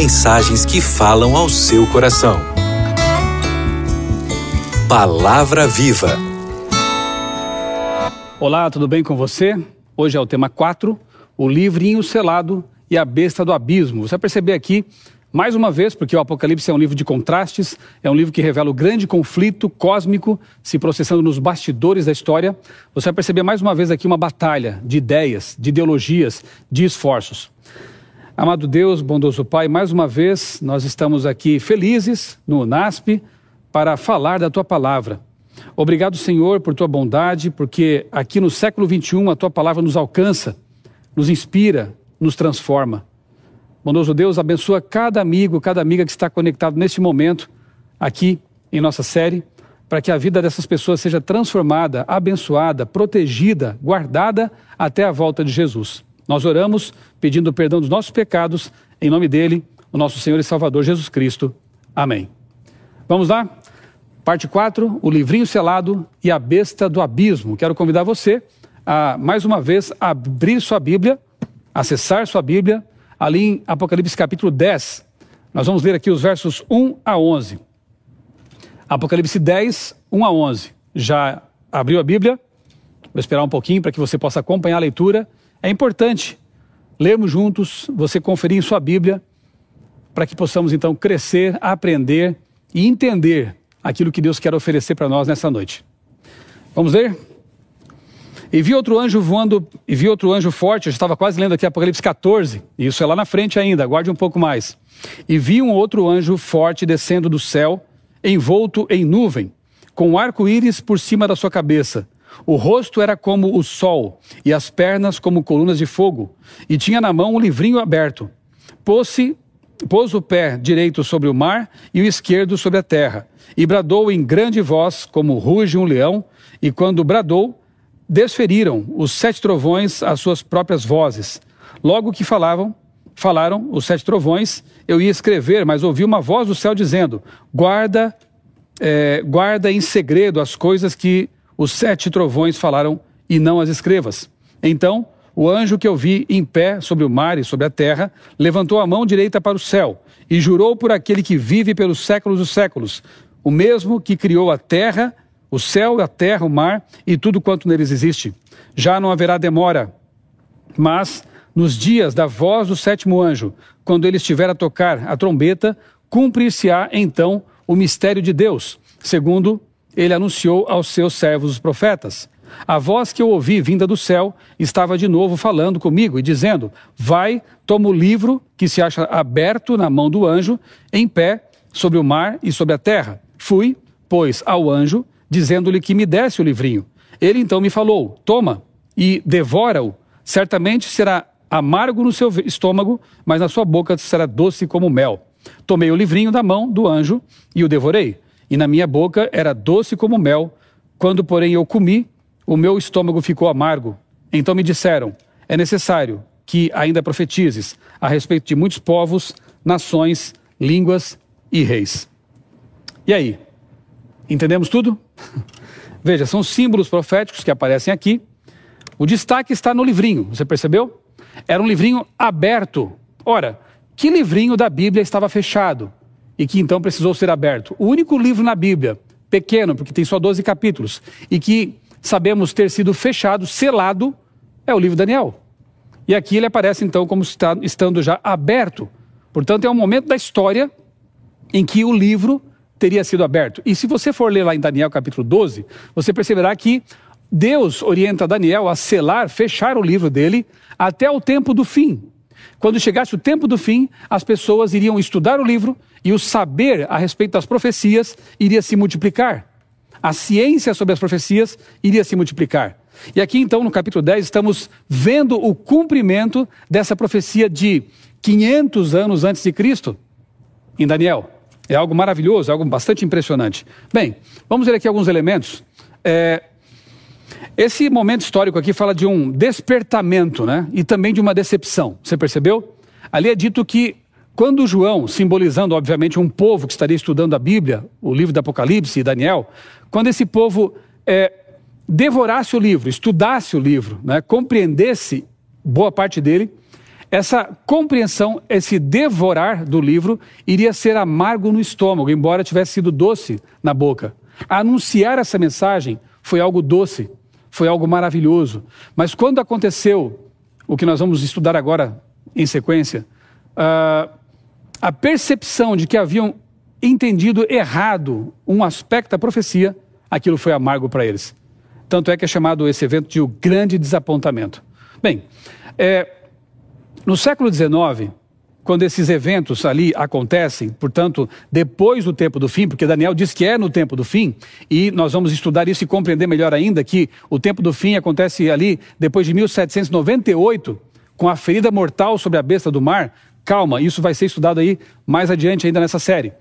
mensagens que falam ao seu coração. Palavra Viva. Olá, tudo bem com você? Hoje é o tema 4, o livrinho selado e a besta do abismo. Você vai perceber aqui mais uma vez, porque o Apocalipse é um livro de contrastes, é um livro que revela o grande conflito cósmico se processando nos bastidores da história, você vai perceber mais uma vez aqui uma batalha de ideias, de ideologias, de esforços. Amado Deus, bondoso Pai, mais uma vez nós estamos aqui felizes no NASP para falar da tua palavra. Obrigado, Senhor, por tua bondade, porque aqui no século 21 a tua palavra nos alcança, nos inspira, nos transforma. Bondoso Deus, abençoa cada amigo, cada amiga que está conectado neste momento, aqui em nossa série, para que a vida dessas pessoas seja transformada, abençoada, protegida, guardada até a volta de Jesus. Nós oramos pedindo perdão dos nossos pecados, em nome dele, o nosso Senhor e Salvador Jesus Cristo. Amém. Vamos lá? Parte 4, o livrinho selado e a besta do abismo. Quero convidar você a, mais uma vez, abrir sua Bíblia, acessar sua Bíblia ali em Apocalipse capítulo 10. Nós vamos ler aqui os versos 1 a 11. Apocalipse 10, 1 a 11. Já abriu a Bíblia? Vou esperar um pouquinho para que você possa acompanhar a leitura. É importante lermos juntos, você conferir em sua Bíblia, para que possamos então crescer, aprender e entender aquilo que Deus quer oferecer para nós nessa noite. Vamos ler? E vi outro anjo voando, e vi outro anjo forte, eu estava quase lendo aqui Apocalipse 14, e isso é lá na frente ainda, aguarde um pouco mais. E vi um outro anjo forte descendo do céu, envolto em nuvem, com um arco-íris por cima da sua cabeça. O rosto era como o sol, e as pernas como colunas de fogo, e tinha na mão um livrinho aberto. Pôs-se pôs o pé direito sobre o mar e o esquerdo sobre a terra, e bradou em grande voz, como ruge um leão, e quando bradou, desferiram os sete trovões as suas próprias vozes. Logo que falavam, falaram os sete trovões, eu ia escrever, mas ouvi uma voz do céu dizendo: guarda, é, guarda em segredo as coisas que os sete trovões falaram e não as escrevas. Então o anjo que eu vi em pé sobre o mar e sobre a terra levantou a mão direita para o céu e jurou por aquele que vive pelos séculos dos séculos, o mesmo que criou a terra o céu, a terra, o mar e tudo quanto neles existe. Já não haverá demora, mas nos dias da voz do sétimo anjo, quando ele estiver a tocar a trombeta, cumprir-se-á então o mistério de Deus, segundo ele anunciou aos seus servos os profetas. A voz que eu ouvi vinda do céu estava de novo falando comigo e dizendo: Vai, toma o livro que se acha aberto na mão do anjo, em pé, sobre o mar e sobre a terra. Fui, pois, ao anjo dizendo-lhe que me desse o livrinho. Ele então me falou: Toma e devora-o. Certamente será amargo no seu estômago, mas na sua boca será doce como mel. Tomei o livrinho da mão do anjo e o devorei. E na minha boca era doce como mel. Quando, porém, eu comi, o meu estômago ficou amargo. Então me disseram: É necessário que ainda profetizes a respeito de muitos povos, nações, línguas e reis. E aí? Entendemos tudo? Veja, são símbolos proféticos que aparecem aqui. O destaque está no livrinho, você percebeu? Era um livrinho aberto. Ora, que livrinho da Bíblia estava fechado e que então precisou ser aberto? O único livro na Bíblia, pequeno, porque tem só 12 capítulos, e que sabemos ter sido fechado, selado, é o livro Daniel. E aqui ele aparece então como estando já aberto. Portanto, é um momento da história em que o livro teria sido aberto. E se você for ler lá em Daniel capítulo 12, você perceberá que Deus orienta Daniel a selar, fechar o livro dele até o tempo do fim. Quando chegasse o tempo do fim, as pessoas iriam estudar o livro e o saber a respeito das profecias iria se multiplicar. A ciência sobre as profecias iria se multiplicar. E aqui então, no capítulo 10, estamos vendo o cumprimento dessa profecia de 500 anos antes de Cristo, em Daniel. É algo maravilhoso, é algo bastante impressionante. Bem, vamos ver aqui alguns elementos. É, esse momento histórico aqui fala de um despertamento, né? E também de uma decepção. Você percebeu? Ali é dito que quando João, simbolizando obviamente um povo que estaria estudando a Bíblia, o livro do Apocalipse e Daniel, quando esse povo é, devorasse o livro, estudasse o livro, né, compreendesse boa parte dele, essa compreensão, esse devorar do livro, iria ser amargo no estômago, embora tivesse sido doce na boca. Anunciar essa mensagem foi algo doce, foi algo maravilhoso. Mas quando aconteceu o que nós vamos estudar agora em sequência, uh, a percepção de que haviam entendido errado um aspecto da profecia, aquilo foi amargo para eles. Tanto é que é chamado esse evento de o grande desapontamento. Bem, é, no século XIX, quando esses eventos ali acontecem, portanto, depois do tempo do fim, porque Daniel diz que é no tempo do fim, e nós vamos estudar isso e compreender melhor ainda que o tempo do fim acontece ali depois de 1798, com a ferida mortal sobre a besta do mar. Calma, isso vai ser estudado aí mais adiante ainda nessa série.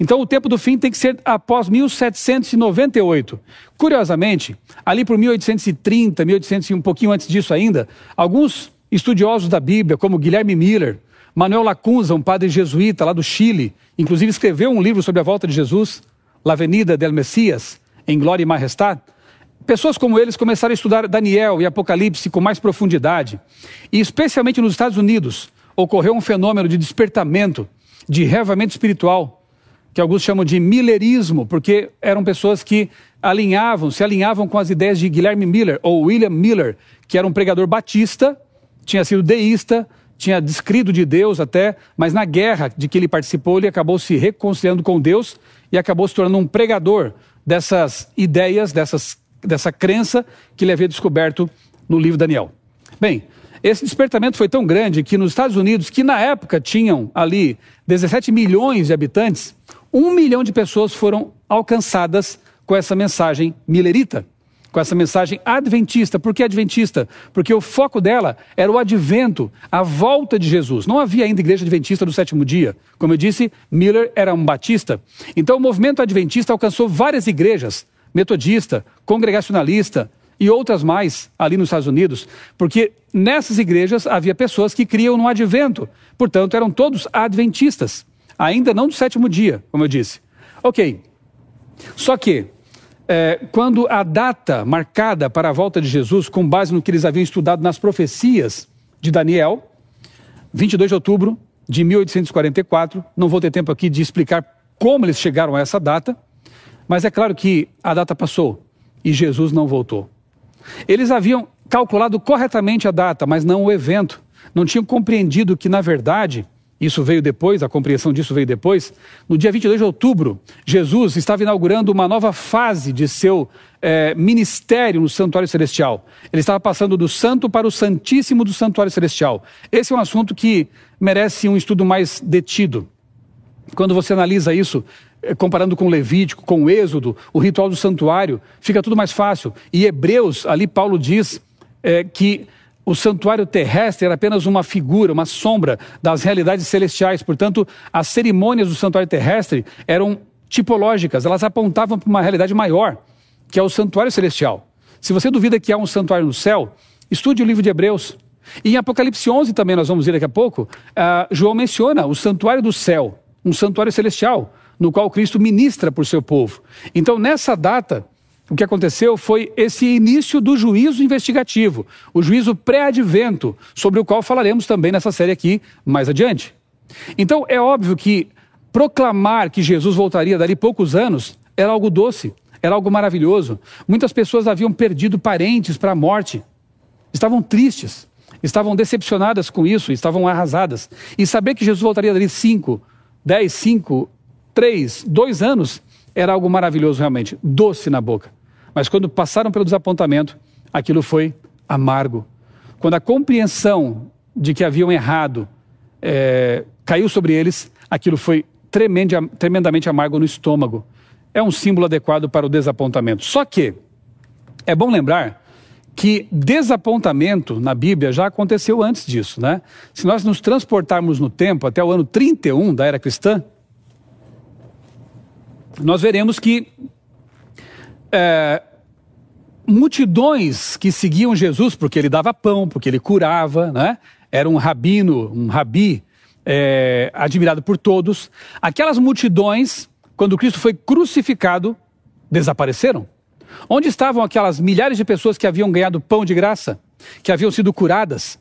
Então, o tempo do fim tem que ser após 1798. Curiosamente, ali por 1830, 1800 e um pouquinho antes disso ainda, alguns estudiosos da Bíblia, como Guilherme Miller, Manuel Lacunza, um padre jesuíta lá do Chile, inclusive escreveu um livro sobre a volta de Jesus, La Venida del Messias, em Glória e Majestade. Pessoas como eles começaram a estudar Daniel e Apocalipse com mais profundidade. E especialmente nos Estados Unidos, ocorreu um fenômeno de despertamento, de revamento espiritual, que alguns chamam de millerismo, porque eram pessoas que alinhavam, se alinhavam com as ideias de Guilherme Miller ou William Miller, que era um pregador batista, tinha sido deísta, tinha descrito de Deus até, mas na guerra de que ele participou, ele acabou se reconciliando com Deus e acabou se tornando um pregador dessas ideias, dessas, dessa crença que ele havia descoberto no livro Daniel. Bem, esse despertamento foi tão grande que nos Estados Unidos, que na época tinham ali 17 milhões de habitantes, um milhão de pessoas foram alcançadas com essa mensagem milerita com essa mensagem adventista. Por que adventista? Porque o foco dela era o advento, a volta de Jesus. Não havia ainda igreja adventista do sétimo dia. Como eu disse, Miller era um batista. Então o movimento adventista alcançou várias igrejas, metodista, congregacionalista e outras mais ali nos Estados Unidos, porque nessas igrejas havia pessoas que criam no advento. Portanto, eram todos adventistas. Ainda não do sétimo dia, como eu disse. Ok. Só que é, quando a data marcada para a volta de Jesus, com base no que eles haviam estudado nas profecias de Daniel, 22 de outubro de 1844, não vou ter tempo aqui de explicar como eles chegaram a essa data, mas é claro que a data passou e Jesus não voltou. Eles haviam calculado corretamente a data, mas não o evento. Não tinham compreendido que, na verdade, isso veio depois, a compreensão disso veio depois. No dia 22 de outubro, Jesus estava inaugurando uma nova fase de seu é, ministério no Santuário Celestial. Ele estava passando do santo para o santíssimo do Santuário Celestial. Esse é um assunto que merece um estudo mais detido. Quando você analisa isso, é, comparando com Levítico, com o Êxodo, o ritual do santuário, fica tudo mais fácil. E Hebreus, ali Paulo diz é, que o santuário terrestre era apenas uma figura, uma sombra das realidades celestiais. Portanto, as cerimônias do santuário terrestre eram tipológicas, elas apontavam para uma realidade maior, que é o santuário celestial. Se você duvida que há um santuário no céu, estude o livro de Hebreus. E em Apocalipse 11 também, nós vamos ver daqui a pouco, uh, João menciona o santuário do céu, um santuário celestial, no qual Cristo ministra por seu povo. Então, nessa data, o que aconteceu foi esse início do juízo investigativo, o juízo pré-advento, sobre o qual falaremos também nessa série aqui mais adiante. Então, é óbvio que proclamar que Jesus voltaria dali poucos anos era algo doce, era algo maravilhoso. Muitas pessoas haviam perdido parentes para a morte, estavam tristes, estavam decepcionadas com isso, estavam arrasadas. E saber que Jesus voltaria dali cinco, dez, cinco, três, dois anos era algo maravilhoso realmente, doce na boca. Mas quando passaram pelo desapontamento, aquilo foi amargo. Quando a compreensão de que haviam errado é, caiu sobre eles, aquilo foi tremendamente amargo no estômago. É um símbolo adequado para o desapontamento. Só que é bom lembrar que desapontamento na Bíblia já aconteceu antes disso, né? Se nós nos transportarmos no tempo até o ano 31 da era cristã, nós veremos que é, multidões que seguiam Jesus porque ele dava pão, porque ele curava, né? era um rabino, um rabi é, admirado por todos. Aquelas multidões, quando Cristo foi crucificado, desapareceram. Onde estavam aquelas milhares de pessoas que haviam ganhado pão de graça, que haviam sido curadas?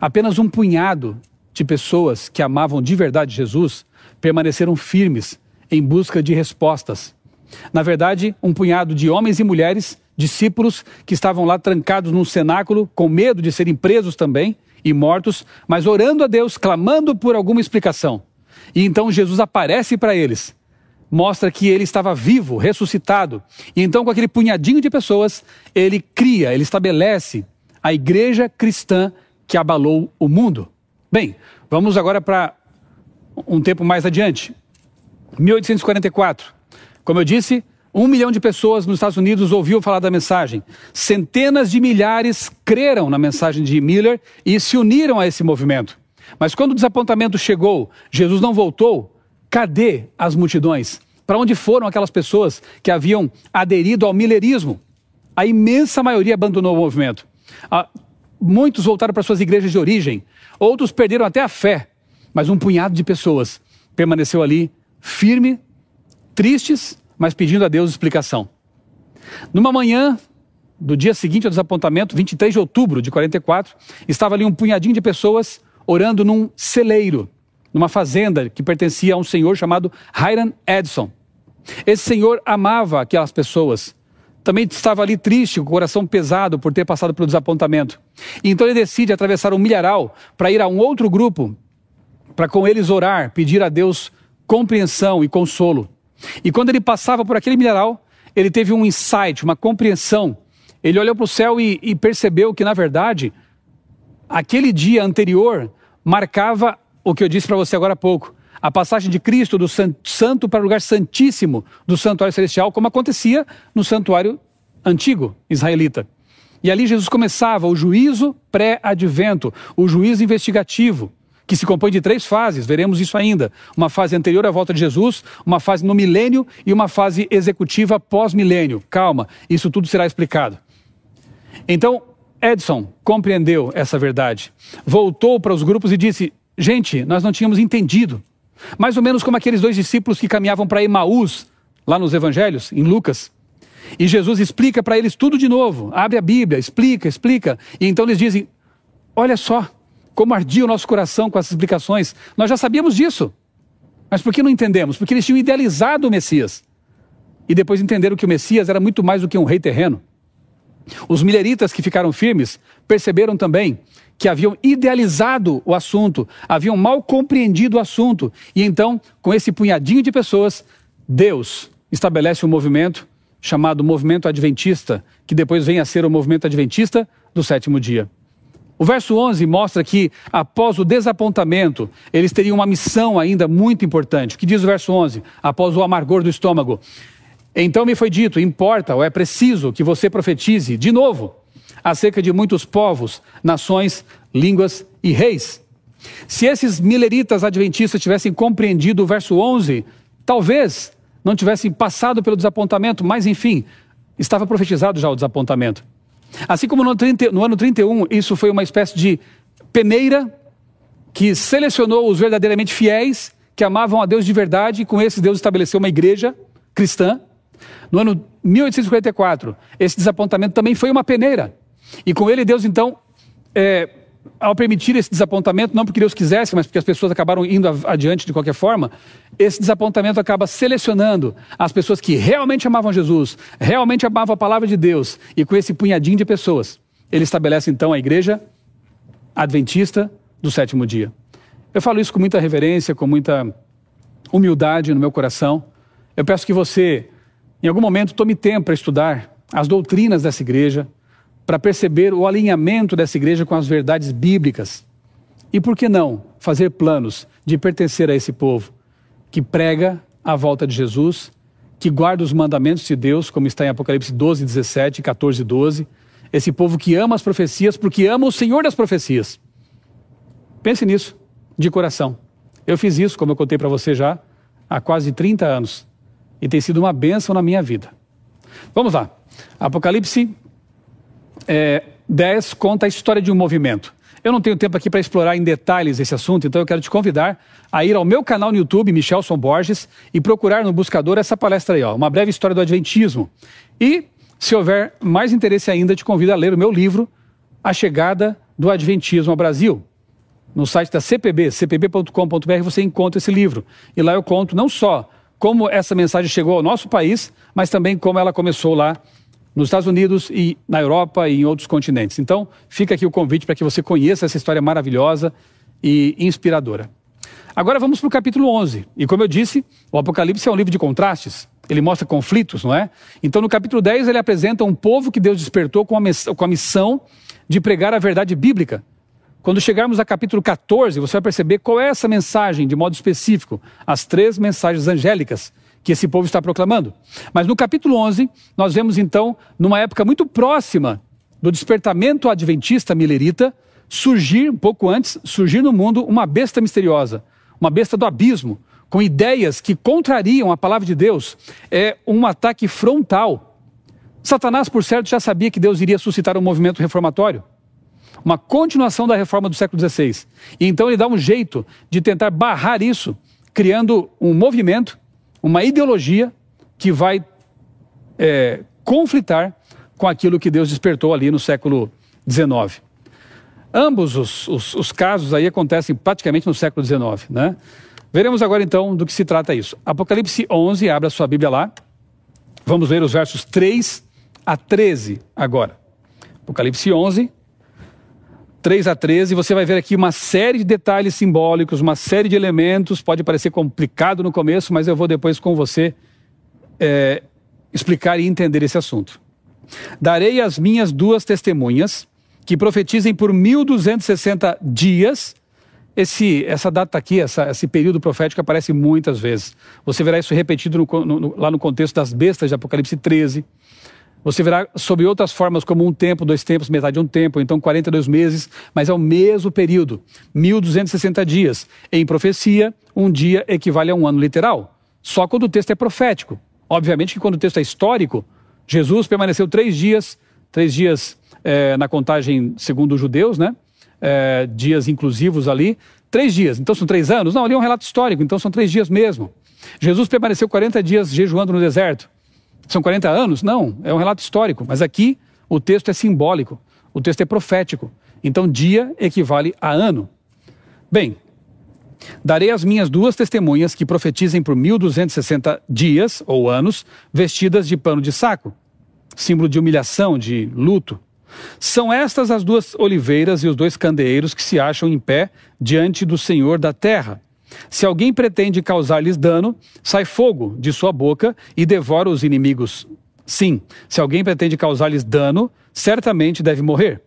Apenas um punhado de pessoas que amavam de verdade Jesus permaneceram firmes em busca de respostas. Na verdade, um punhado de homens e mulheres, discípulos, que estavam lá trancados num cenáculo, com medo de serem presos também e mortos, mas orando a Deus, clamando por alguma explicação. E então Jesus aparece para eles, mostra que ele estava vivo, ressuscitado. E então, com aquele punhadinho de pessoas, ele cria, ele estabelece a igreja cristã que abalou o mundo. Bem, vamos agora para um tempo mais adiante. 1844. Como eu disse, um milhão de pessoas nos Estados Unidos ouviu falar da mensagem. Centenas de milhares creram na mensagem de Miller e se uniram a esse movimento. Mas quando o desapontamento chegou, Jesus não voltou, cadê as multidões? Para onde foram aquelas pessoas que haviam aderido ao millerismo? A imensa maioria abandonou o movimento. Ah, muitos voltaram para suas igrejas de origem, outros perderam até a fé, mas um punhado de pessoas permaneceu ali firme, tristes, mas pedindo a Deus explicação. Numa manhã do dia seguinte ao desapontamento, 23 de outubro de 44, estava ali um punhadinho de pessoas orando num celeiro, numa fazenda que pertencia a um senhor chamado Hiram Edson. Esse senhor amava aquelas pessoas. Também estava ali triste, com o coração pesado por ter passado pelo desapontamento. E então ele decide atravessar um milharal para ir a um outro grupo, para com eles orar, pedir a Deus compreensão e consolo. E quando ele passava por aquele milharal, ele teve um insight, uma compreensão. Ele olhou para o céu e, e percebeu que, na verdade, aquele dia anterior marcava o que eu disse para você agora há pouco. A passagem de Cristo do santo para o lugar santíssimo do santuário celestial, como acontecia no santuário antigo israelita. E ali Jesus começava o juízo pré-advento, o juízo investigativo, que se compõe de três fases, veremos isso ainda. Uma fase anterior à volta de Jesus, uma fase no milênio e uma fase executiva pós-milênio. Calma, isso tudo será explicado. Então, Edson compreendeu essa verdade, voltou para os grupos e disse: Gente, nós não tínhamos entendido. Mais ou menos como aqueles dois discípulos que caminhavam para Emaús, lá nos evangelhos, em Lucas. E Jesus explica para eles tudo de novo. Abre a Bíblia, explica, explica. E então eles dizem: Olha só, como ardia o nosso coração com essas explicações. Nós já sabíamos disso. Mas por que não entendemos? Porque eles tinham idealizado o Messias. E depois entenderam que o Messias era muito mais do que um rei terreno. Os mileritas que ficaram firmes perceberam também que haviam idealizado o assunto, haviam mal compreendido o assunto. E então, com esse punhadinho de pessoas, Deus estabelece um movimento chamado Movimento Adventista, que depois vem a ser o Movimento Adventista do sétimo dia. O verso 11 mostra que, após o desapontamento, eles teriam uma missão ainda muito importante. O que diz o verso 11? Após o amargor do estômago. Então me foi dito: importa ou é preciso que você profetize de novo acerca de muitos povos, nações, línguas e reis. Se esses mileritas adventistas tivessem compreendido o verso 11, talvez não tivessem passado pelo desapontamento, mas enfim, estava profetizado já o desapontamento. Assim como no, 30, no ano 31, isso foi uma espécie de peneira que selecionou os verdadeiramente fiéis, que amavam a Deus de verdade, e com esse Deus estabeleceu uma igreja cristã. No ano 1854, esse desapontamento também foi uma peneira. E com ele, Deus, então, é, ao permitir esse desapontamento, não porque Deus quisesse, mas porque as pessoas acabaram indo adiante de qualquer forma, esse desapontamento acaba selecionando as pessoas que realmente amavam Jesus, realmente amavam a palavra de Deus, e com esse punhadinho de pessoas, ele estabelece então a igreja adventista do sétimo dia. Eu falo isso com muita reverência, com muita humildade no meu coração. Eu peço que você em algum momento, tome tempo para estudar as doutrinas dessa igreja, para perceber o alinhamento dessa igreja com as verdades bíblicas. E por que não fazer planos de pertencer a esse povo que prega a volta de Jesus, que guarda os mandamentos de Deus, como está em Apocalipse 12, 17, 14 e 12. Esse povo que ama as profecias porque ama o Senhor das profecias. Pense nisso, de coração. Eu fiz isso, como eu contei para você já, há quase 30 anos e tem sido uma bênção na minha vida. Vamos lá. Apocalipse é, 10 conta a história de um movimento. Eu não tenho tempo aqui para explorar em detalhes esse assunto, então eu quero te convidar a ir ao meu canal no YouTube, Michelson Borges, e procurar no buscador essa palestra aí, ó, uma breve história do Adventismo. E, se houver mais interesse ainda, te convido a ler o meu livro, A Chegada do Adventismo ao Brasil. No site da CPB, cpb.com.br, você encontra esse livro. E lá eu conto não só como essa mensagem chegou ao nosso país, mas também como ela começou lá nos Estados Unidos e na Europa e em outros continentes. Então, fica aqui o convite para que você conheça essa história maravilhosa e inspiradora. Agora vamos para o capítulo 11. E como eu disse, o Apocalipse é um livro de contrastes. Ele mostra conflitos, não é? Então, no capítulo 10, ele apresenta um povo que Deus despertou com a, missão de pregar a verdade bíblica. Quando chegarmos a capítulo 14, você vai perceber qual é essa mensagem, de modo específico, as três mensagens angélicas que esse povo está proclamando. Mas no capítulo 11, nós vemos então, numa época muito próxima do despertamento adventista milerita, surgir, um pouco antes, surgir no mundo uma besta misteriosa, uma besta do abismo, com ideias que contrariam a palavra de Deus, é um ataque frontal. Satanás, por certo, já sabia que Deus iria suscitar um movimento reformatório, uma continuação da reforma do século XVI. E então ele dá um jeito de tentar barrar isso, criando um movimento, uma ideologia que vai é, conflitar com aquilo que Deus despertou ali no século XIX. Ambos os, os, os casos aí acontecem praticamente no século XIX, né? Veremos agora então do que se trata isso. Apocalipse 11, abra sua Bíblia lá. Vamos ler os versos 3 a 13 agora. Apocalipse 11, 3 a 13, você vai ver aqui uma série de detalhes simbólicos, uma série de elementos. Pode parecer complicado no começo, mas eu vou depois com você é, explicar e entender esse assunto. Darei as minhas duas testemunhas que profetizem por 1260 dias. Esse, essa data aqui, essa, esse período profético aparece muitas vezes. Você verá isso repetido no, no, lá no contexto das bestas de Apocalipse 13. Você verá sob outras formas, como um tempo, dois tempos, metade de um tempo, então 42 meses, mas é o mesmo período, 1260 dias. Em profecia, um dia equivale a um ano literal. Só quando o texto é profético. Obviamente que quando o texto é histórico, Jesus permaneceu três dias, três dias é, na contagem segundo os judeus, né? É, dias inclusivos ali, três dias. Então são três anos? Não, ali é um relato histórico, então são três dias mesmo. Jesus permaneceu 40 dias jejuando no deserto. São 40 anos? Não, é um relato histórico. Mas aqui o texto é simbólico, o texto é profético. Então dia equivale a ano. Bem, darei as minhas duas testemunhas que profetizem por 1260 dias ou anos, vestidas de pano de saco, símbolo de humilhação, de luto. São estas as duas oliveiras e os dois candeeiros que se acham em pé diante do Senhor da terra. Se alguém pretende causar-lhes dano, sai fogo de sua boca e devora os inimigos. Sim, se alguém pretende causar-lhes dano, certamente deve morrer.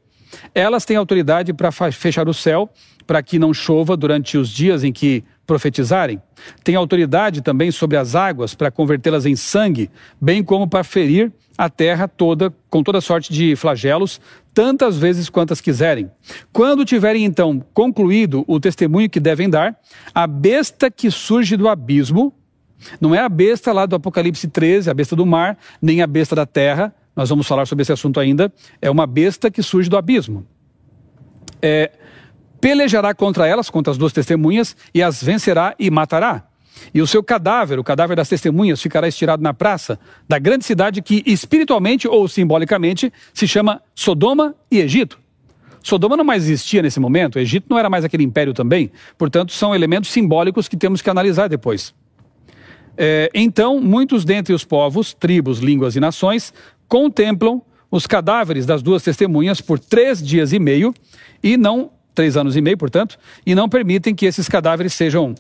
Elas têm autoridade para fechar o céu, para que não chova durante os dias em que profetizarem. Têm autoridade também sobre as águas para convertê-las em sangue, bem como para ferir a terra toda com toda sorte de flagelos, tantas vezes quantas quiserem. Quando tiverem então concluído o testemunho que devem dar, a besta que surge do abismo, não é a besta lá do Apocalipse 13, a besta do mar, nem a besta da terra, nós vamos falar sobre esse assunto ainda, é uma besta que surge do abismo. É, pelejará contra elas, contra as duas testemunhas, e as vencerá e matará. E o seu cadáver, o cadáver das testemunhas, ficará estirado na praça da grande cidade que espiritualmente ou simbolicamente se chama Sodoma e Egito. Sodoma não mais existia nesse momento, Egito não era mais aquele império também, portanto, são elementos simbólicos que temos que analisar depois. É, então, muitos dentre os povos, tribos, línguas e nações contemplam os cadáveres das duas testemunhas por três dias e meio, e não, três anos e meio, portanto, e não permitem que esses cadáveres sejam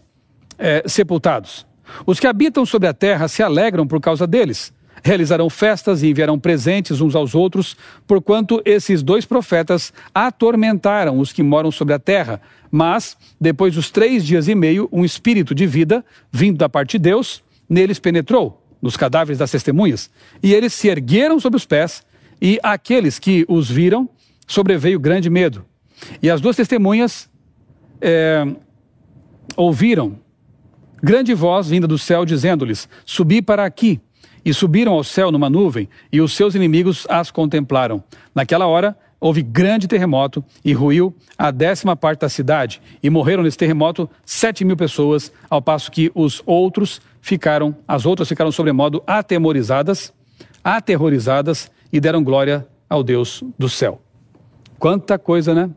é, sepultados. Os que habitam sobre a terra se alegram por causa deles. Realizarão festas e enviarão presentes uns aos outros, porquanto esses dois profetas atormentaram os que moram sobre a terra. Mas, depois dos três dias e meio, um espírito de vida, vindo da parte de Deus, neles penetrou, nos cadáveres das testemunhas, e eles se ergueram sobre os pés, e aqueles que os viram sobreveio grande medo. E as duas testemunhas é, ouviram grande voz vinda do céu dizendo-lhes: Subi para aqui. E subiram ao céu numa nuvem, e os seus inimigos as contemplaram. Naquela hora, houve grande terremoto e ruiu a décima parte da cidade. E morreram nesse terremoto sete mil pessoas, ao passo que os outros ficaram, as outras ficaram sobremodo atemorizadas, aterrorizadas e deram glória ao Deus do céu. Quanta coisa, né?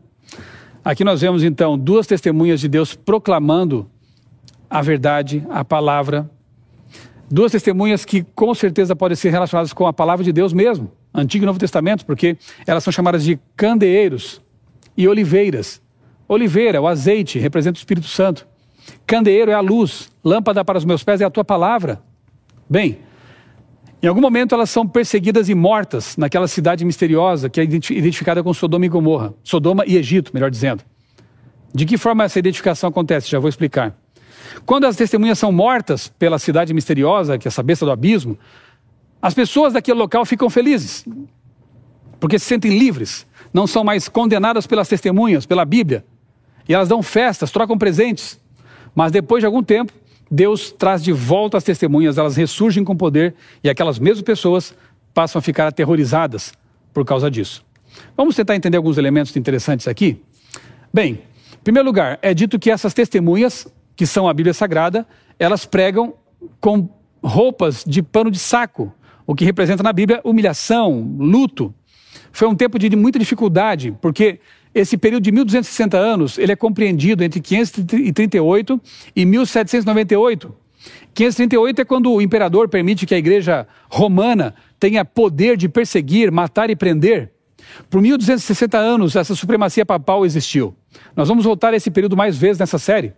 Aqui nós vemos então duas testemunhas de Deus proclamando a verdade, a palavra. Duas testemunhas que com certeza podem ser relacionadas com a palavra de Deus mesmo, Antigo e Novo Testamento, porque elas são chamadas de candeeiros e oliveiras. Oliveira, o azeite, representa o Espírito Santo. Candeeiro é a luz, lâmpada para os meus pés é a tua palavra. Bem, em algum momento elas são perseguidas e mortas naquela cidade misteriosa que é identificada com Sodoma e Gomorra, Sodoma e Egito, melhor dizendo. De que forma essa identificação acontece? Já vou explicar. Quando as testemunhas são mortas pela cidade misteriosa, que é essa besta do abismo, as pessoas daquele local ficam felizes, porque se sentem livres, não são mais condenadas pelas testemunhas, pela Bíblia, e elas dão festas, trocam presentes. Mas depois de algum tempo, Deus traz de volta as testemunhas, elas ressurgem com poder e aquelas mesmas pessoas passam a ficar aterrorizadas por causa disso. Vamos tentar entender alguns elementos interessantes aqui? Bem, em primeiro lugar, é dito que essas testemunhas, que são a Bíblia Sagrada, elas pregam com roupas de pano de saco, o que representa na Bíblia humilhação, luto. Foi um tempo de muita dificuldade, porque esse período de 1260 anos, ele é compreendido entre 538 e 1798. 538 é quando o imperador permite que a igreja romana tenha poder de perseguir, matar e prender. Por 1260 anos, essa supremacia papal existiu. Nós vamos voltar a esse período mais vezes nessa série.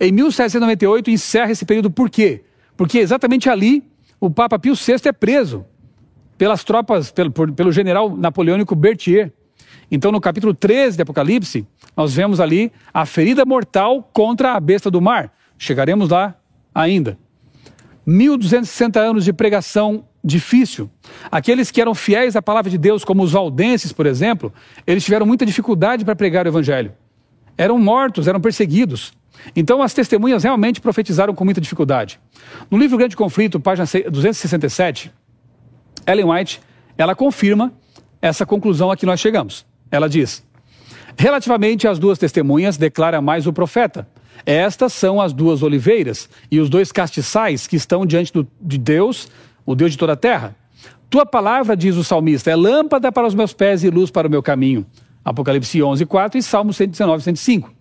Em 1798 encerra esse período por quê? Porque exatamente ali o Papa Pio VI é preso pelas tropas, pelo, por, pelo general napoleônico Berthier. Então, no capítulo 13 de Apocalipse, nós vemos ali a ferida mortal contra a besta do mar. Chegaremos lá ainda. 1260 anos de pregação difícil. Aqueles que eram fiéis à palavra de Deus, como os valdenses, por exemplo, eles tiveram muita dificuldade para pregar o evangelho. Eram mortos, eram perseguidos. Então as testemunhas realmente profetizaram com muita dificuldade. No livro Grande Conflito, página 267, Ellen White, ela confirma essa conclusão a que nós chegamos. Ela diz: Relativamente às duas testemunhas, declara mais o profeta. Estas são as duas oliveiras e os dois castiçais que estão diante do, de Deus, o Deus de toda a terra. Tua palavra, diz o salmista, é lâmpada para os meus pés e luz para o meu caminho. Apocalipse 11, 4 e Salmo 119, 105.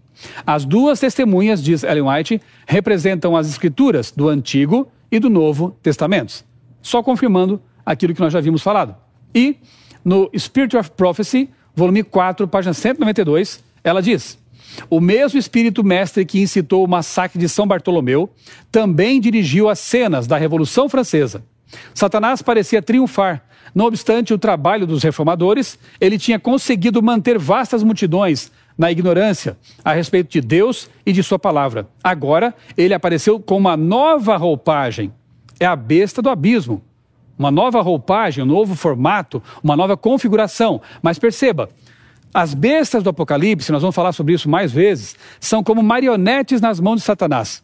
As duas testemunhas, diz Ellen White, representam as escrituras do Antigo e do Novo Testamentos, só confirmando aquilo que nós já vimos falado. E no Spirit of Prophecy, volume 4, página 192, ela diz: O mesmo espírito mestre que incitou o massacre de São Bartolomeu também dirigiu as cenas da Revolução Francesa. Satanás parecia triunfar. Não obstante o trabalho dos reformadores, ele tinha conseguido manter vastas multidões na ignorância a respeito de Deus e de Sua palavra. Agora, ele apareceu com uma nova roupagem. É a besta do abismo uma nova roupagem, um novo formato, uma nova configuração. Mas perceba, as bestas do Apocalipse, nós vamos falar sobre isso mais vezes, são como marionetes nas mãos de Satanás.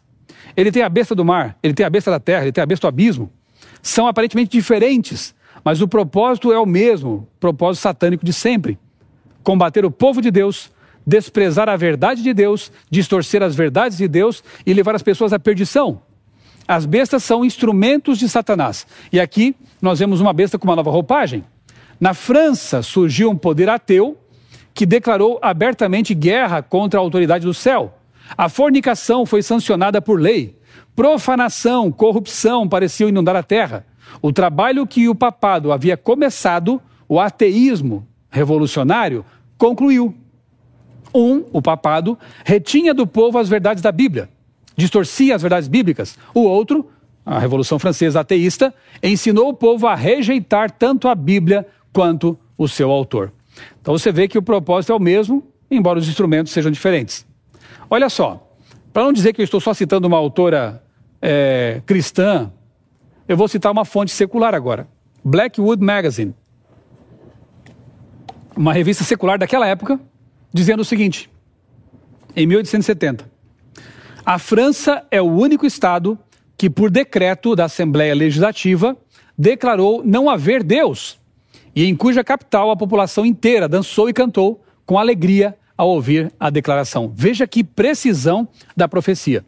Ele tem a besta do mar, ele tem a besta da terra, ele tem a besta do abismo. São aparentemente diferentes, mas o propósito é o mesmo, propósito satânico de sempre: combater o povo de Deus, desprezar a verdade de Deus, distorcer as verdades de Deus e levar as pessoas à perdição. As bestas são instrumentos de Satanás. E aqui nós vemos uma besta com uma nova roupagem. Na França surgiu um poder ateu que declarou abertamente guerra contra a autoridade do céu. A fornicação foi sancionada por lei. Profanação, corrupção pareciam inundar a terra. O trabalho que o papado havia começado, o ateísmo revolucionário, concluiu. Um, o papado, retinha do povo as verdades da Bíblia distorcia as verdades bíblicas. O outro, a Revolução Francesa ateísta, ensinou o povo a rejeitar tanto a Bíblia quanto o seu autor. Então você vê que o propósito é o mesmo, embora os instrumentos sejam diferentes. Olha só, para não dizer que eu estou só citando uma autora é, cristã, eu vou citar uma fonte secular agora. Blackwood Magazine, uma revista secular daquela época, dizendo o seguinte: em 1870, a França é o único Estado que, por decreto da Assembleia Legislativa, declarou não haver Deus e em cuja capital a população inteira dançou e cantou com alegria ao ouvir a declaração. Veja que precisão da profecia.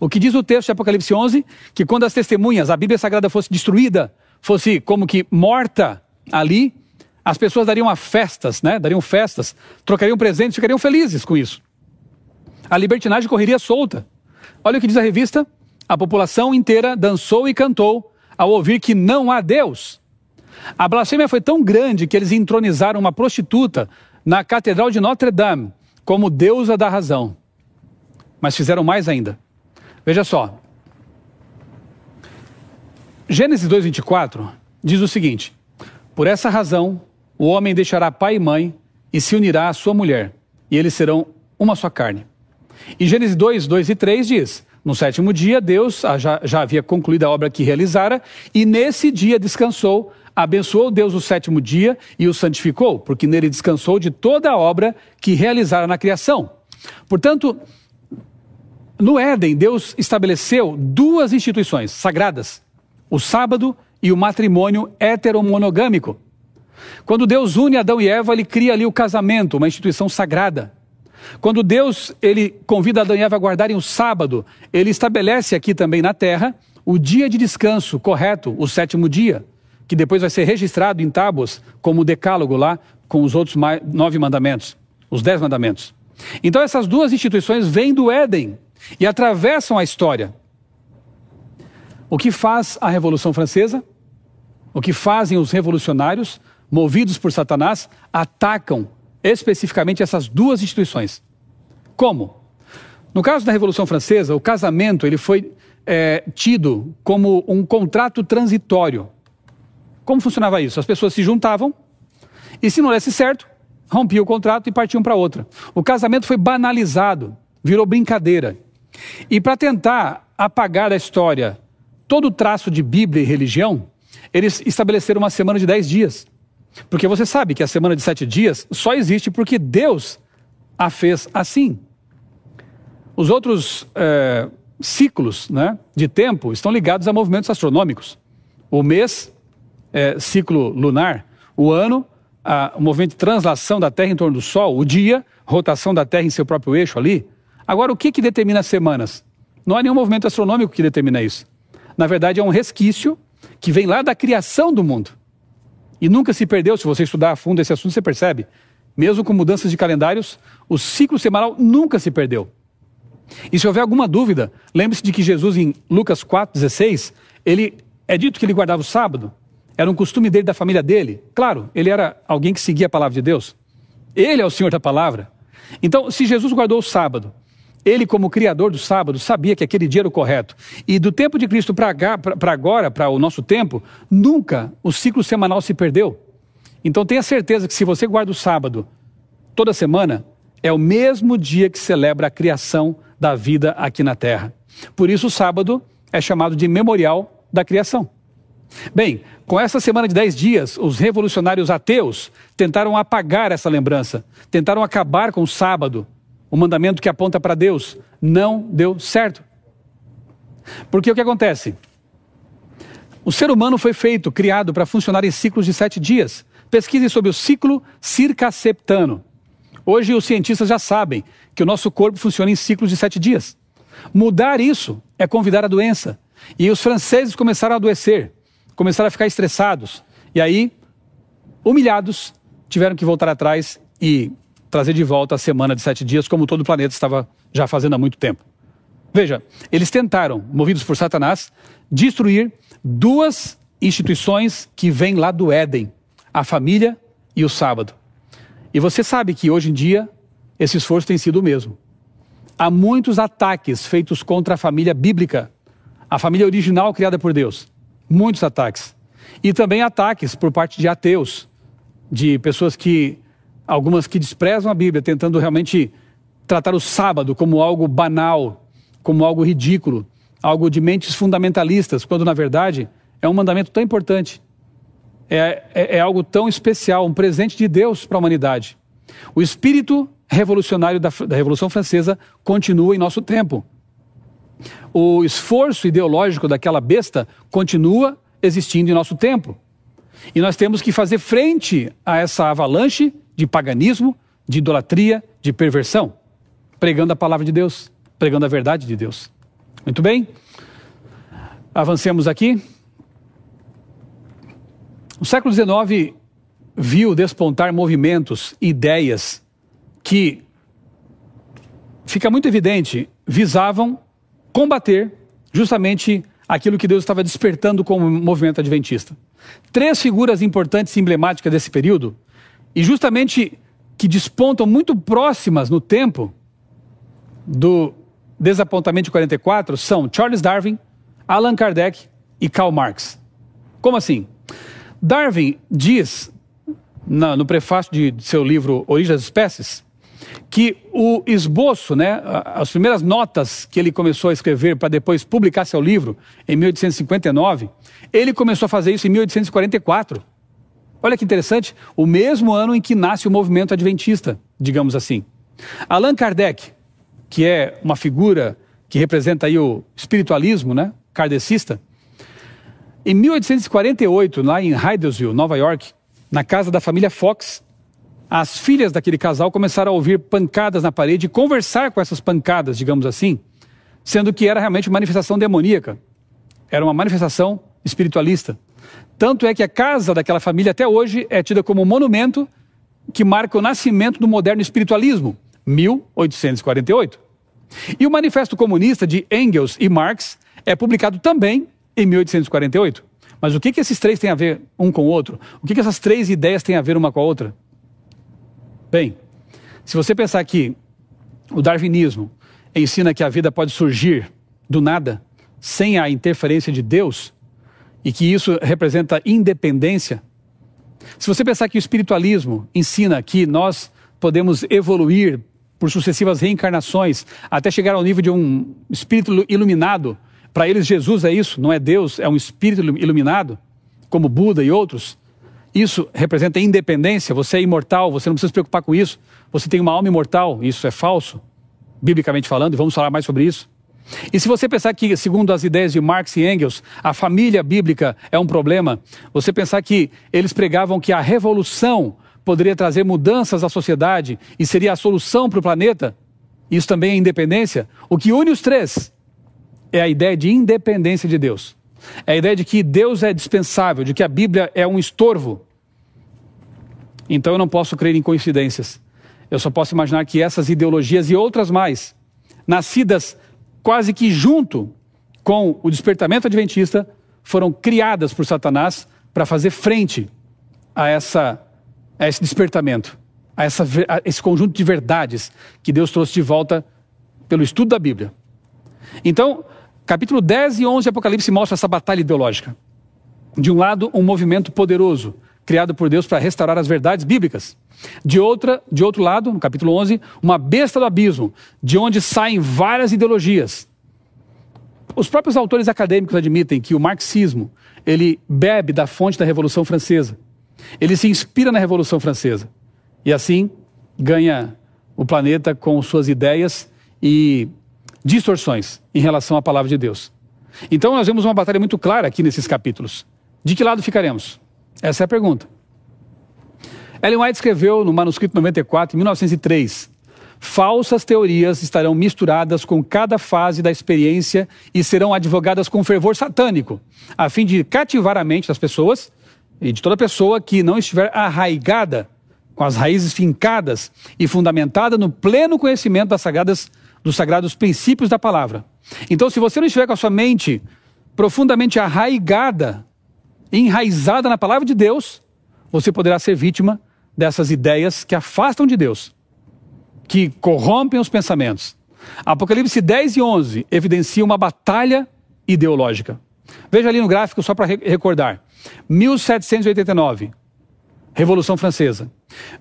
O que diz o texto de Apocalipse 11? Que quando as testemunhas, a Bíblia Sagrada fosse destruída, fosse como que morta ali, As pessoas dariam festas, né? Dariam festas, trocariam presentes, ficariam felizes com isso. A libertinagem correria solta. Olha o que diz a revista: a população inteira dançou e cantou ao ouvir que não há Deus. A blasfêmia foi tão grande que eles entronizaram uma prostituta na Catedral de Notre Dame como deusa da razão. Mas fizeram mais ainda. Veja só. Gênesis 2:24 diz o seguinte: Por essa razão, o homem deixará pai e mãe e se unirá à sua mulher, e eles serão uma só carne. E Gênesis 2, 2 e 3 diz: No sétimo dia, Deus já, já havia concluído a obra que realizara, e nesse dia descansou, abençoou Deus o sétimo dia e o santificou, porque nele descansou de toda a obra que realizara na criação. Portanto, no Éden, Deus estabeleceu duas instituições sagradas: o sábado e o matrimônio heteromonogâmico. Quando Deus une Adão e Eva, ele cria ali o casamento, uma instituição sagrada. Quando Deus ele convida Adão e Eva a guardarem o sábado, ele estabelece aqui também na terra o dia de descanso correto, o sétimo dia, que depois vai ser registrado em tábuas como o decálogo lá, com os outros nove mandamentos, os dez mandamentos. Então essas duas instituições vêm do Éden e atravessam a história. O que faz a Revolução Francesa? O que fazem os revolucionários, movidos por Satanás, atacam especificamente essas duas instituições. Como? No caso da Revolução Francesa, o casamento ele foi é, tido como um contrato transitório. Como funcionava isso? As pessoas se juntavam e, se não desse certo, rompiam o contrato e partiam para outra. O casamento foi banalizado, virou brincadeira. E para tentar apagar da história todo o traço de Bíblia e religião, eles estabeleceram uma semana de dez dias. Porque você sabe que a semana de sete dias só existe porque Deus a fez assim. Os outros é, ciclos né, de tempo estão ligados a movimentos astronômicos. O mês, é, ciclo lunar, o ano, a, o movimento de translação da Terra em torno do Sol, o dia, rotação da Terra em seu próprio eixo ali. Agora, o que, que determina as semanas? Não há nenhum movimento astronômico que determina isso. Na verdade, é um resquício que vem lá da criação do mundo. E nunca se perdeu, se você estudar a fundo esse assunto, você percebe. Mesmo com mudanças de calendários, o ciclo semanal nunca se perdeu. E se houver alguma dúvida, lembre-se de que Jesus, em Lucas 4,16, ele é dito que ele guardava o sábado. Era um costume dele, da família dele. Claro, ele era alguém que seguia a palavra de Deus. Ele é o Senhor da palavra. Então, se Jesus guardou o sábado, ele, como criador do sábado, sabia que aquele dia era o correto. E do tempo de Cristo para agora, para o nosso tempo, nunca o ciclo semanal se perdeu. Então tenha certeza que se você guarda o sábado toda semana, é o mesmo dia que celebra a criação da vida aqui na terra. Por isso o sábado é chamado de memorial da criação. Bem, com essa semana de dez dias, os revolucionários ateus tentaram apagar essa lembrança, tentaram acabar com o sábado, o mandamento que aponta para Deus, não deu certo. Porque o que acontece? O ser humano foi feito, criado para funcionar em ciclos de sete dias. Pesquise sobre o ciclo circaseptano. Hoje os cientistas já sabem que o nosso corpo funciona em ciclos de sete dias. Mudar isso é convidar a doença. E os franceses começaram a adoecer, começaram a ficar estressados. E aí, humilhados, tiveram que voltar atrás e trazer de volta a semana de sete dias, como todo o planeta estava já fazendo há muito tempo. Veja, eles tentaram, movidos por Satanás, destruir duas instituições que vêm lá do Éden: a família e o sábado. E você sabe que hoje em dia esse esforço tem sido o mesmo. Há muitos ataques feitos contra a família bíblica, a família original criada por Deus. Muitos ataques. E também ataques por parte de ateus, de pessoas que algumas que desprezam a Bíblia, tentando realmente tratar o sábado como algo banal, como algo ridículo, algo de mentes fundamentalistas, quando na verdade é um mandamento tão importante. É, é, é algo tão especial, um presente de Deus para a humanidade. O espírito revolucionário da, da Revolução Francesa continua em nosso tempo. O esforço ideológico daquela besta continua existindo em nosso tempo. E nós temos que fazer frente a essa avalanche de paganismo, de idolatria, de perversão, pregando a palavra de Deus, pregando a verdade de Deus. Muito bem? Avancemos aqui. No século XIX, viu despontar movimentos, ideias que, fica muito evidente, visavam combater justamente aquilo que Deus estava despertando como movimento adventista. Três figuras importantes e emblemáticas desse período, e justamente que despontam muito próximas no tempo do desapontamento de 44, são Charles Darwin, Allan Kardec e Karl Marx. Como assim? Darwin diz, na, no prefácio de, de seu livro Origem das Espécies, que o esboço, né, as primeiras notas que ele começou a escrever para depois publicar seu livro em 1859, ele começou a fazer isso em 1844. Olha que interessante, o mesmo ano em que nasce o movimento adventista, digamos assim. Allan Kardec, que é uma figura que representa aí o espiritualismo, né, kardecista, em 1848, lá em Hydesville, Nova York, na casa da família Fox, as filhas daquele casal começaram a ouvir pancadas na parede e conversar com essas pancadas, digamos assim, sendo que era realmente uma manifestação demoníaca. Era uma manifestação espiritualista. Tanto é que a casa daquela família até hoje é tida como um monumento que marca o nascimento do moderno espiritualismo, 1848. E o Manifesto Comunista de Engels e Marx é publicado também em 1848. Mas o que, que esses três têm a ver um com o outro? O que, que essas três ideias têm a ver uma com a outra? Bem, se você pensar que o darwinismo ensina que a vida pode surgir do nada, sem a interferência de Deus, e que isso representa independência, se você pensar que o espiritualismo ensina que nós podemos evoluir por sucessivas reencarnações até chegar ao nível de um espírito iluminado para eles, Jesus é isso, não é Deus, é um espírito iluminado, como Buda e outros. Isso representa independência, você é imortal, você não precisa se preocupar com isso. Você tem uma alma imortal, isso é falso, biblicamente falando, e vamos falar mais sobre isso. E se você pensar que, segundo as ideias de Marx e Engels, a família bíblica é um problema, você pensar que eles pregavam que a revolução poderia trazer mudanças à sociedade e seria a solução para o planeta, isso também é independência, o que une os três é a ideia de independência de Deus. É a ideia de que Deus é dispensável, de que a Bíblia é um estorvo. Então eu não posso crer em coincidências. Eu só posso imaginar que essas ideologias e outras mais, nascidas quase que junto com o despertamento adventista, foram criadas por Satanás para fazer frente a, essa, a esse despertamento, a, essa, a esse conjunto de verdades que Deus trouxe de volta pelo estudo da Bíblia. Então, Capítulo 10 e 11 de Apocalipse mostra essa batalha ideológica. De um lado, um movimento poderoso, criado por Deus para restaurar as verdades bíblicas. De, outra, de outro lado, no capítulo 11, uma besta do abismo, de onde saem várias ideologias. Os próprios autores acadêmicos admitem que o marxismo, ele bebe da fonte da Revolução Francesa. Ele se inspira na Revolução Francesa. E assim ganha o planeta com suas ideias e distorções em relação à palavra de Deus. Então nós vemos uma batalha muito clara aqui nesses capítulos. De que lado ficaremos? Essa é a pergunta. Ellen White escreveu no manuscrito 94, em 1903, falsas teorias estarão misturadas com cada fase da experiência e serão advogadas com fervor satânico, a fim de cativar a mente das pessoas e de toda pessoa que não estiver arraigada, com as raízes fincadas e fundamentada no pleno conhecimento das sagradas dos sagrados princípios da palavra. Então, se você não estiver com a sua mente profundamente arraigada, enraizada na palavra de Deus, você poderá ser vítima dessas ideias que afastam de Deus, que corrompem os pensamentos. Apocalipse 10 e 11 evidencia uma batalha ideológica. Veja ali no gráfico só para recordar. 1789, Revolução Francesa.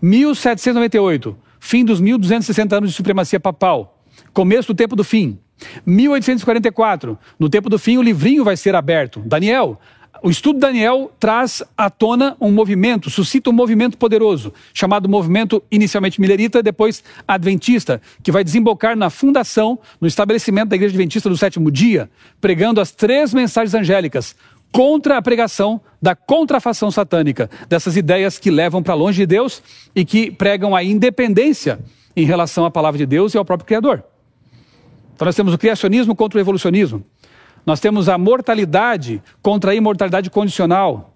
1798, fim dos 1260 anos de supremacia papal começo do tempo do fim. 1844, no tempo do fim, o livrinho vai ser aberto. Daniel, o estudo Daniel traz à tona um movimento, suscita um movimento poderoso, chamado movimento inicialmente milerita, depois adventista, que vai desembocar na fundação, no estabelecimento da Igreja Adventista do sétimo dia, pregando as três mensagens angélicas contra a pregação da contrafação satânica, dessas ideias que levam para longe de Deus e que pregam a independência em relação à palavra de Deus e ao próprio Criador. Então nós temos o criacionismo contra o evolucionismo. Nós temos a mortalidade contra a imortalidade condicional.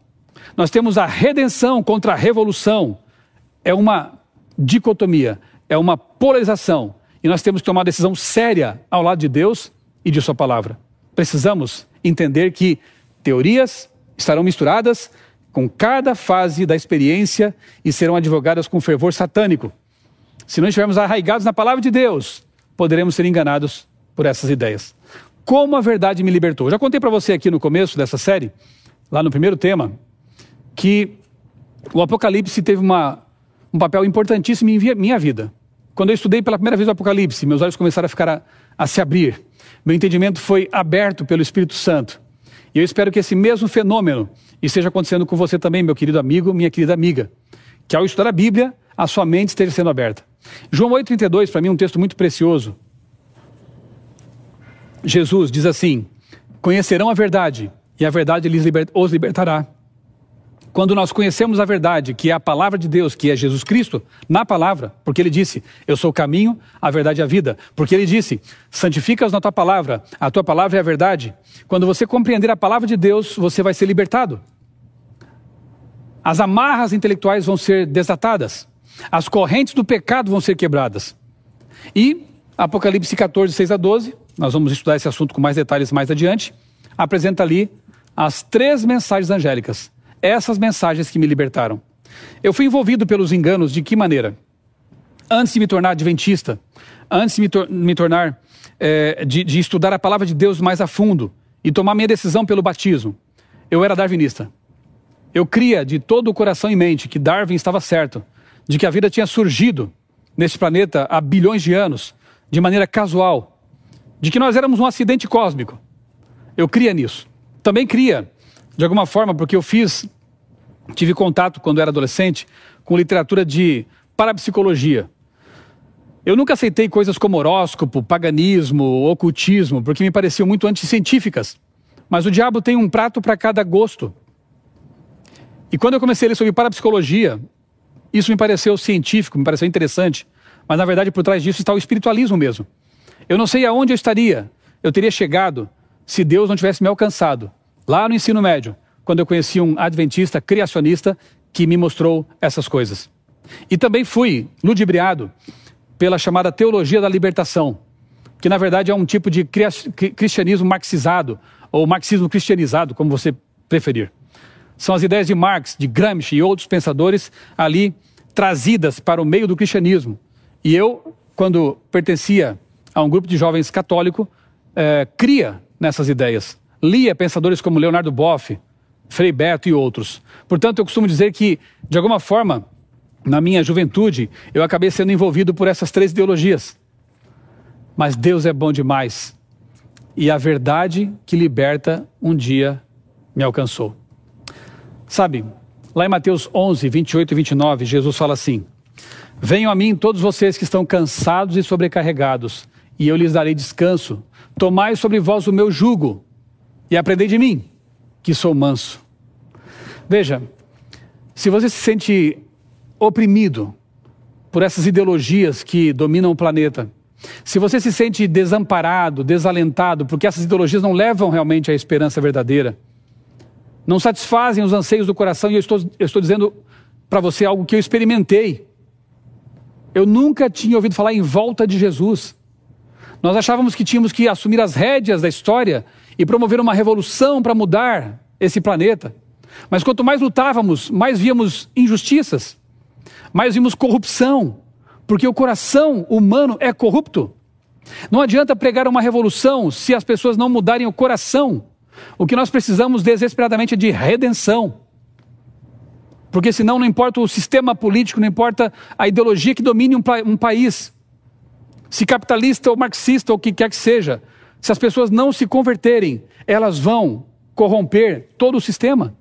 Nós temos a redenção contra a revolução. É uma dicotomia, é uma polarização. E nós temos que tomar uma decisão séria ao lado de Deus e de Sua palavra. Precisamos entender que teorias estarão misturadas com cada fase da experiência e serão advogadas com fervor satânico. Se não estivermos arraigados na palavra de Deus, poderemos ser enganados por essas ideias. Como a verdade me libertou. Já contei para você aqui no começo dessa série, lá no primeiro tema, que o Apocalipse teve uma, um papel importantíssimo em minha vida. Quando eu estudei pela primeira vez o Apocalipse, meus olhos começaram a ficar a, a se abrir. Meu entendimento foi aberto pelo Espírito Santo. E eu espero que esse mesmo fenômeno esteja acontecendo com você também, meu querido amigo, minha querida amiga. Que ao estudar a Bíblia, a sua mente esteja sendo aberta. João 8,32, para mim, é um texto muito precioso. Jesus diz assim: Conhecerão a verdade, e a verdade os libertará. Quando nós conhecemos a verdade, que é a palavra de Deus, que é Jesus Cristo, na palavra, porque ele disse: Eu sou o caminho, a verdade e a vida. Porque ele disse: Santificas na tua palavra, a tua palavra é a verdade. Quando você compreender a palavra de Deus, você vai ser libertado. As amarras intelectuais vão ser desatadas. As correntes do pecado vão ser quebradas. E Apocalipse 14, 6 a 12, nós vamos estudar esse assunto com mais detalhes mais adiante, apresenta ali as três mensagens angélicas essas mensagens que me libertaram. Eu fui envolvido pelos enganos de que maneira? Antes de me tornar adventista, antes de me, tor me tornar, é, de, de estudar a palavra de Deus mais a fundo e tomar minha decisão pelo batismo, eu era darwinista. Eu cria de todo o coração e mente que Darwin estava certo, de que a vida tinha surgido nesse planeta há bilhões de anos, de maneira casual, de que nós éramos um acidente cósmico. Eu cria nisso. Também cria de alguma forma, porque eu fiz, tive contato quando era adolescente com literatura de parapsicologia. Eu nunca aceitei coisas como horóscopo, paganismo, ocultismo, porque me pareciam muito anticientíficas. Mas o diabo tem um prato para cada gosto. E quando eu comecei a ler sobre parapsicologia, isso me pareceu científico, me pareceu interessante. Mas na verdade, por trás disso está o espiritualismo mesmo. Eu não sei aonde eu estaria, eu teria chegado se Deus não tivesse me alcançado lá no ensino médio, quando eu conheci um adventista criacionista que me mostrou essas coisas. E também fui ludibriado pela chamada teologia da libertação, que na verdade é um tipo de cristianismo marxizado, ou marxismo cristianizado, como você preferir. São as ideias de Marx, de Gramsci e outros pensadores ali trazidas para o meio do cristianismo. E eu, quando pertencia a um grupo de jovens católico, eh, cria nessas ideias lia pensadores como Leonardo Boff, Frei Beto e outros. Portanto, eu costumo dizer que, de alguma forma, na minha juventude, eu acabei sendo envolvido por essas três ideologias. Mas Deus é bom demais. E a verdade que liberta um dia me alcançou. Sabe, lá em Mateus 11, 28 e 29, Jesus fala assim: Venham a mim todos vocês que estão cansados e sobrecarregados, e eu lhes darei descanso. Tomai sobre vós o meu jugo e aprendei de mim, que sou manso. Veja, se você se sente oprimido por essas ideologias que dominam o planeta, se você se sente desamparado, desalentado, porque essas ideologias não levam realmente à esperança verdadeira, não satisfazem os anseios do coração, e eu estou, eu estou dizendo para você algo que eu experimentei. Eu nunca tinha ouvido falar em volta de Jesus. Nós achávamos que tínhamos que assumir as rédeas da história e promover uma revolução para mudar esse planeta. Mas quanto mais lutávamos, mais víamos injustiças, mais vimos corrupção, porque o coração humano é corrupto. Não adianta pregar uma revolução se as pessoas não mudarem o coração. O que nós precisamos desesperadamente é de redenção. Porque senão não importa o sistema político, não importa a ideologia que domine um, um país, se capitalista ou marxista ou o que quer que seja, se as pessoas não se converterem, elas vão corromper todo o sistema.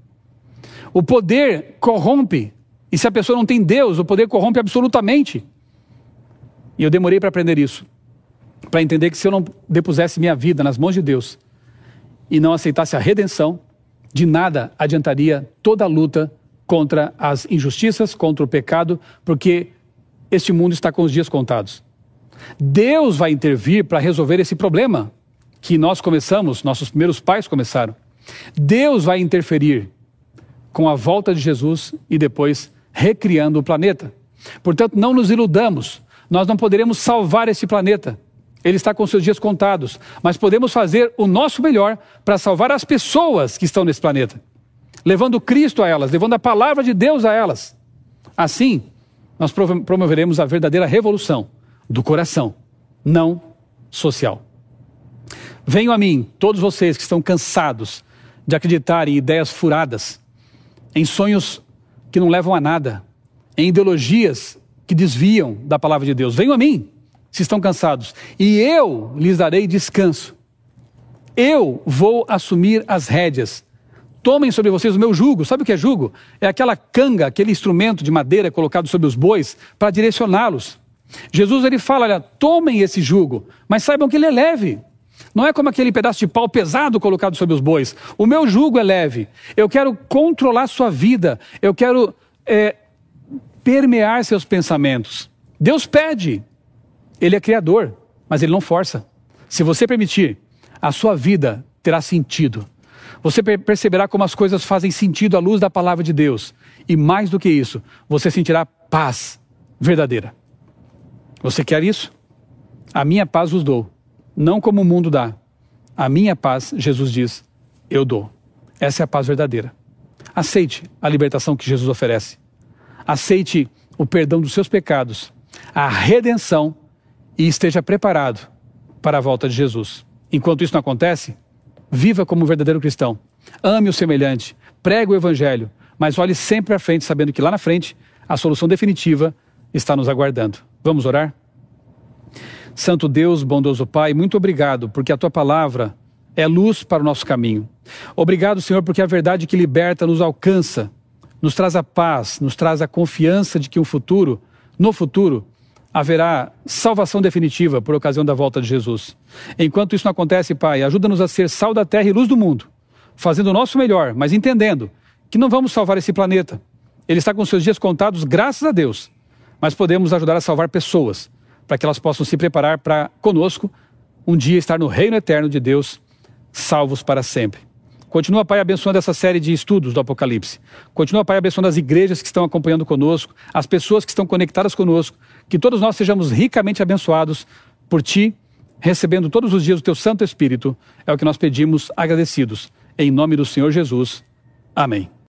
O poder corrompe. E se a pessoa não tem Deus, o poder corrompe absolutamente. E eu demorei para aprender isso. Para entender que se eu não depusesse minha vida nas mãos de Deus e não aceitasse a redenção, de nada adiantaria toda a luta contra as injustiças, contra o pecado, porque este mundo está com os dias contados. Deus vai intervir para resolver esse problema que nós começamos, nossos primeiros pais começaram. Deus vai interferir com a volta de Jesus e depois recriando o planeta. Portanto, não nos iludamos, nós não poderemos salvar esse planeta. Ele está com seus dias contados, mas podemos fazer o nosso melhor para salvar as pessoas que estão nesse planeta, levando Cristo a elas, levando a palavra de Deus a elas. Assim, nós promoveremos a verdadeira revolução do coração, não social. Venham a mim, todos vocês que estão cansados de acreditar em ideias furadas, em sonhos que não levam a nada, em ideologias que desviam da palavra de Deus. Venham a mim, se estão cansados, e eu lhes darei descanso. Eu vou assumir as rédeas. Tomem sobre vocês o meu jugo. Sabe o que é jugo? É aquela canga, aquele instrumento de madeira colocado sobre os bois para direcioná-los. Jesus ele fala: olha, tomem esse jugo, mas saibam que ele é leve. Não é como aquele pedaço de pau pesado colocado sobre os bois. O meu jugo é leve. Eu quero controlar sua vida. Eu quero é, permear seus pensamentos. Deus pede. Ele é criador, mas ele não força. Se você permitir, a sua vida terá sentido. Você perceberá como as coisas fazem sentido à luz da palavra de Deus. E mais do que isso, você sentirá paz verdadeira. Você quer isso? A minha paz vos dou, não como o mundo dá. A minha paz, Jesus diz, eu dou. Essa é a paz verdadeira. Aceite a libertação que Jesus oferece aceite o perdão dos seus pecados, a redenção e esteja preparado para a volta de Jesus. Enquanto isso não acontece, viva como um verdadeiro cristão. Ame o semelhante, pregue o evangelho, mas olhe sempre à frente, sabendo que lá na frente a solução definitiva está nos aguardando. Vamos orar? Santo Deus, bondoso Pai, muito obrigado, porque a tua palavra é luz para o nosso caminho. Obrigado, Senhor, porque a verdade que liberta nos alcança nos traz a paz, nos traz a confiança de que um futuro, no futuro, haverá salvação definitiva por ocasião da volta de Jesus. Enquanto isso não acontece, Pai, ajuda-nos a ser sal da terra e luz do mundo, fazendo o nosso melhor, mas entendendo que não vamos salvar esse planeta. Ele está com seus dias contados, graças a Deus, mas podemos ajudar a salvar pessoas, para que elas possam se preparar para conosco um dia estar no reino eterno de Deus, salvos para sempre. Continua, Pai, abençoando essa série de estudos do Apocalipse. Continua, Pai, abençoando as igrejas que estão acompanhando conosco, as pessoas que estão conectadas conosco. Que todos nós sejamos ricamente abençoados por Ti, recebendo todos os dias o Teu Santo Espírito. É o que nós pedimos agradecidos. Em nome do Senhor Jesus. Amém.